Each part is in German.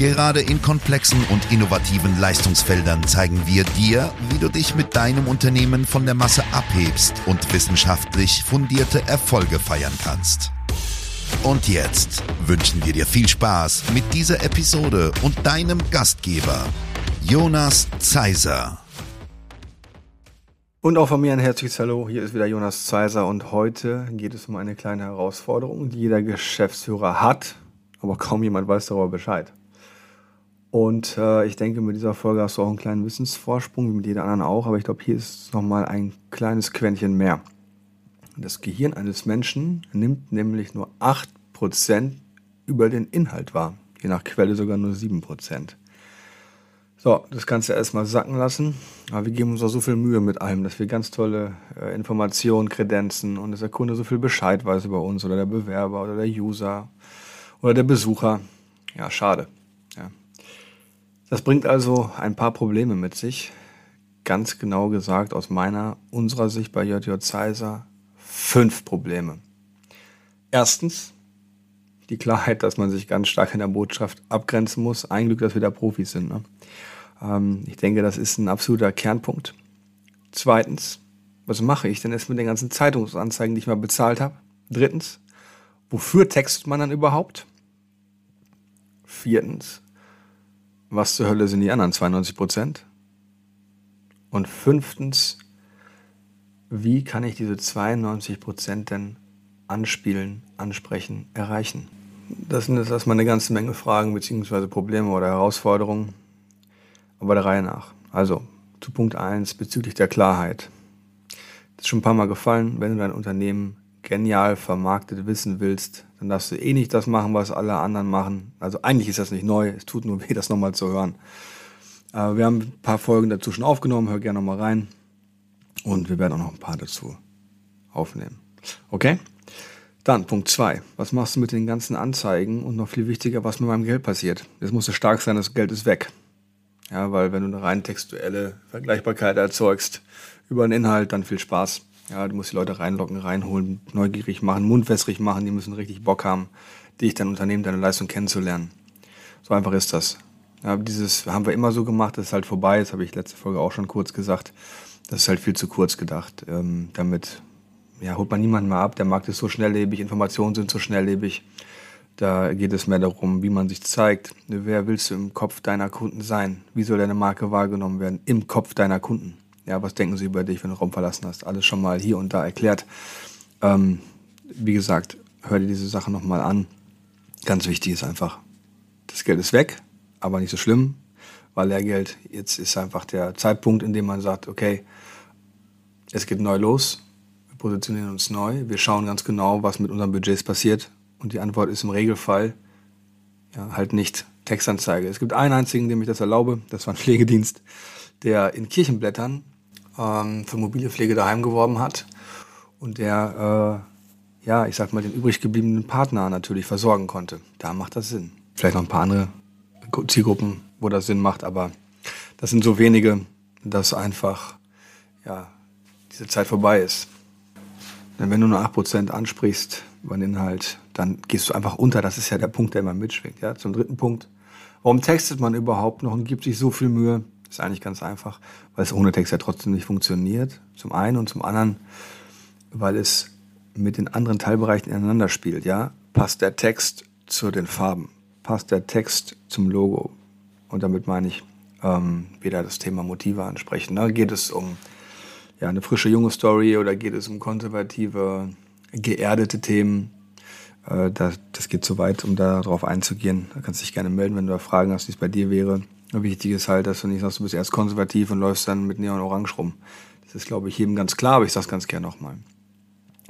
Gerade in komplexen und innovativen Leistungsfeldern zeigen wir dir, wie du dich mit deinem Unternehmen von der Masse abhebst und wissenschaftlich fundierte Erfolge feiern kannst. Und jetzt wünschen wir dir viel Spaß mit dieser Episode und deinem Gastgeber, Jonas Zeiser. Und auch von mir ein herzliches Hallo. Hier ist wieder Jonas Zeiser und heute geht es um eine kleine Herausforderung, die jeder Geschäftsführer hat, aber kaum jemand weiß darüber Bescheid. Und äh, ich denke, mit dieser Folge hast du auch einen kleinen Wissensvorsprung, wie mit jeder anderen auch, aber ich glaube, hier ist nochmal ein kleines Quäntchen mehr. Das Gehirn eines Menschen nimmt nämlich nur 8% über den Inhalt wahr, je nach Quelle sogar nur 7%. So, das kannst du erstmal sacken lassen. Aber wir geben uns auch so viel Mühe mit allem, dass wir ganz tolle äh, Informationen, Kredenzen und dass der Kunde so viel Bescheid weiß über uns oder der Bewerber oder der User oder der Besucher. Ja, schade. Das bringt also ein paar Probleme mit sich. Ganz genau gesagt aus meiner, unserer Sicht bei JJ Zeiser fünf Probleme. Erstens die Klarheit, dass man sich ganz stark in der Botschaft abgrenzen muss. Ein Glück, dass wir da Profis sind. Ne? Ähm, ich denke, das ist ein absoluter Kernpunkt. Zweitens, was mache ich denn jetzt mit den ganzen Zeitungsanzeigen, die ich mal bezahlt habe? Drittens, wofür textet man dann überhaupt? Viertens, was zur Hölle sind die anderen 92 Prozent? Und fünftens, wie kann ich diese 92 Prozent denn anspielen, ansprechen, erreichen? Das sind jetzt erstmal eine ganze Menge Fragen bzw. Probleme oder Herausforderungen, aber der Reihe nach. Also zu Punkt 1 bezüglich der Klarheit. Das ist schon ein paar Mal gefallen, wenn du dein Unternehmen genial vermarktet wissen willst, dann darfst du eh nicht das machen, was alle anderen machen. Also eigentlich ist das nicht neu, es tut nur weh, das nochmal zu hören. Aber wir haben ein paar Folgen dazu schon aufgenommen, hör gerne nochmal rein. Und wir werden auch noch ein paar dazu aufnehmen. Okay? Dann Punkt 2. Was machst du mit den ganzen Anzeigen? Und noch viel wichtiger, was mit meinem Geld passiert? Jetzt musst du stark sein, das Geld ist weg. Ja, weil wenn du eine rein textuelle Vergleichbarkeit erzeugst über einen Inhalt, dann viel Spaß. Ja, du musst die Leute reinlocken, reinholen, neugierig machen, mundwässrig machen, die müssen richtig Bock haben, dich, dein Unternehmen, deine Leistung kennenzulernen. So einfach ist das. Ja, dieses haben wir immer so gemacht, das ist halt vorbei, das habe ich letzte Folge auch schon kurz gesagt. Das ist halt viel zu kurz gedacht. Ähm, damit ja, holt man niemanden mehr ab. Der Markt ist so schnelllebig, Informationen sind so schnelllebig. Da geht es mehr darum, wie man sich zeigt. Wer willst du im Kopf deiner Kunden sein? Wie soll deine Marke wahrgenommen werden? Im Kopf deiner Kunden. Ja, was denken sie über dich, wenn du Raum verlassen hast? Alles schon mal hier und da erklärt. Ähm, wie gesagt, hör dir diese Sache nochmal an. Ganz wichtig ist einfach, das Geld ist weg, aber nicht so schlimm, weil Lehrgeld, jetzt ist einfach der Zeitpunkt, in dem man sagt, okay, es geht neu los, wir positionieren uns neu, wir schauen ganz genau, was mit unseren Budgets passiert. Und die Antwort ist im Regelfall ja, halt nicht Textanzeige. Es gibt einen einzigen, dem ich das erlaube, das war ein Pflegedienst, der in Kirchenblättern ähm, für mobile Pflege daheim geworben hat und der, äh, ja, ich sag mal, den übrig gebliebenen Partner natürlich versorgen konnte. Da macht das Sinn. Vielleicht noch ein paar andere Zielgruppen, wo das Sinn macht, aber das sind so wenige, dass einfach, ja, diese Zeit vorbei ist. Denn wenn du nur 8% ansprichst über den Inhalt, dann gehst du einfach unter. Das ist ja der Punkt, der immer mitschwingt. Ja? Zum dritten Punkt. Warum textet man überhaupt noch und gibt sich so viel Mühe? Ist eigentlich ganz einfach, weil es ohne Text ja trotzdem nicht funktioniert. Zum einen und zum anderen, weil es mit den anderen Teilbereichen ineinander spielt. Ja, passt der Text zu den Farben, passt der Text zum Logo. Und damit meine ich ähm, wieder das Thema Motive ansprechen. Ne? geht es um ja, eine frische junge Story oder geht es um konservative, geerdete Themen. Äh, das, das geht zu weit, um darauf einzugehen. Da kannst du dich gerne melden, wenn du da Fragen hast, wie es bei dir wäre. Wichtig ist halt, dass du nicht sagst, du bist erst konservativ und läufst dann mit Neon Orange rum. Das ist, glaube ich, jedem ganz klar, aber ich sage es ganz gerne nochmal.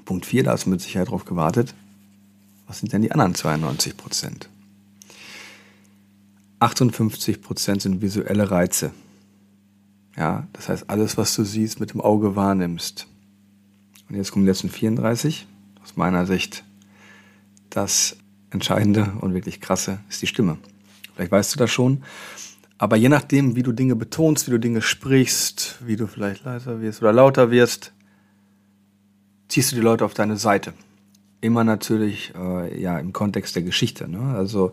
Punkt 4, da hast du mit Sicherheit drauf gewartet. Was sind denn die anderen 92 Prozent? 58 Prozent sind visuelle Reize. Ja, das heißt, alles, was du siehst, mit dem Auge wahrnimmst. Und jetzt kommen die letzten 34. Aus meiner Sicht das Entscheidende und wirklich krasse ist die Stimme. Vielleicht weißt du das schon. Aber je nachdem, wie du Dinge betonst, wie du Dinge sprichst, wie du vielleicht leiser wirst oder lauter wirst, ziehst du die Leute auf deine Seite. Immer natürlich äh, ja im Kontext der Geschichte. Ne? Also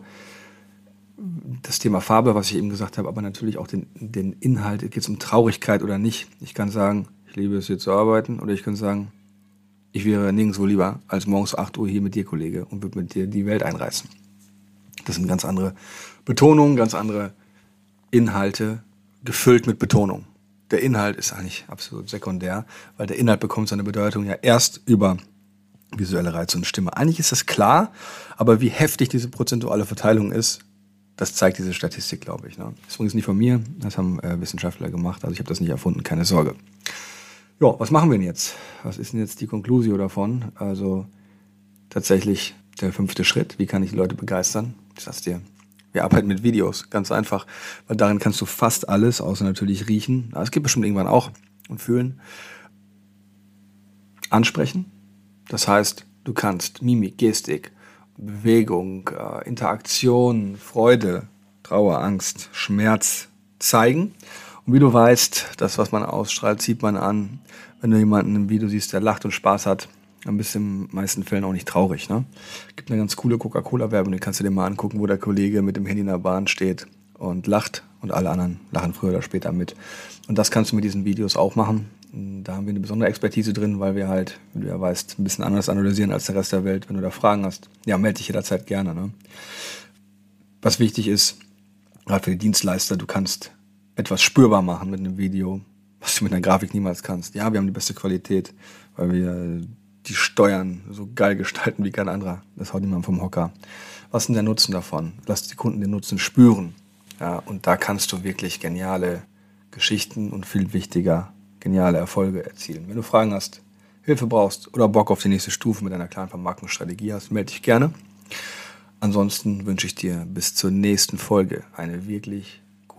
das Thema Farbe, was ich eben gesagt habe, aber natürlich auch den, den Inhalt. Geht es um Traurigkeit oder nicht? Ich kann sagen, ich liebe es hier zu arbeiten, oder ich kann sagen, ich wäre nirgendwo lieber als morgens 8 Uhr hier mit dir, Kollege, und würde mit dir die Welt einreißen. Das sind ganz andere Betonungen, ganz andere Inhalte, gefüllt mit Betonung. Der Inhalt ist eigentlich absolut sekundär, weil der Inhalt bekommt seine Bedeutung ja erst über visuelle Reize und Stimme. Eigentlich ist das klar, aber wie heftig diese prozentuale Verteilung ist, das zeigt diese Statistik, glaube ich. Ne? Das ist übrigens nicht von mir, das haben äh, Wissenschaftler gemacht, also ich habe das nicht erfunden, keine Sorge. Ja, was machen wir denn jetzt? Was ist denn jetzt die Konklusio davon? Also tatsächlich der fünfte Schritt, wie kann ich die Leute begeistern? Ich sag's dir, wir arbeiten mit Videos, ganz einfach, weil darin kannst du fast alles, außer natürlich riechen, es gibt bestimmt irgendwann auch, und fühlen, ansprechen. Das heißt, du kannst Mimik, Gestik, Bewegung, äh, Interaktion, Freude, Trauer, Angst, Schmerz zeigen. Und wie du weißt, das, was man ausstrahlt, zieht man an. Wenn du jemanden im Video siehst, der lacht und Spaß hat, dann bist du in den meisten Fällen auch nicht traurig. Ne? Gibt eine ganz coole Coca-Cola-Werbung, die kannst du dir mal angucken, wo der Kollege mit dem Handy in der Bahn steht und lacht und alle anderen lachen früher oder später mit. Und das kannst du mit diesen Videos auch machen. Da haben wir eine besondere Expertise drin, weil wir halt, wie du ja weißt, ein bisschen anders analysieren als der Rest der Welt. Wenn du da Fragen hast, ja, melde dich jederzeit gerne. Ne? Was wichtig ist, gerade für die Dienstleister, du kannst etwas spürbar machen mit einem Video, was du mit einer Grafik niemals kannst. Ja, wir haben die beste Qualität, weil wir die Steuern so geil gestalten wie kein anderer. Das haut niemand vom Hocker. Was ist denn der Nutzen davon? Lass die Kunden den Nutzen spüren. Ja, und da kannst du wirklich geniale Geschichten und viel wichtiger geniale Erfolge erzielen. Wenn du Fragen hast, Hilfe brauchst oder Bock auf die nächste Stufe mit einer kleinen Vermarktungsstrategie hast, melde dich gerne. Ansonsten wünsche ich dir bis zur nächsten Folge eine wirklich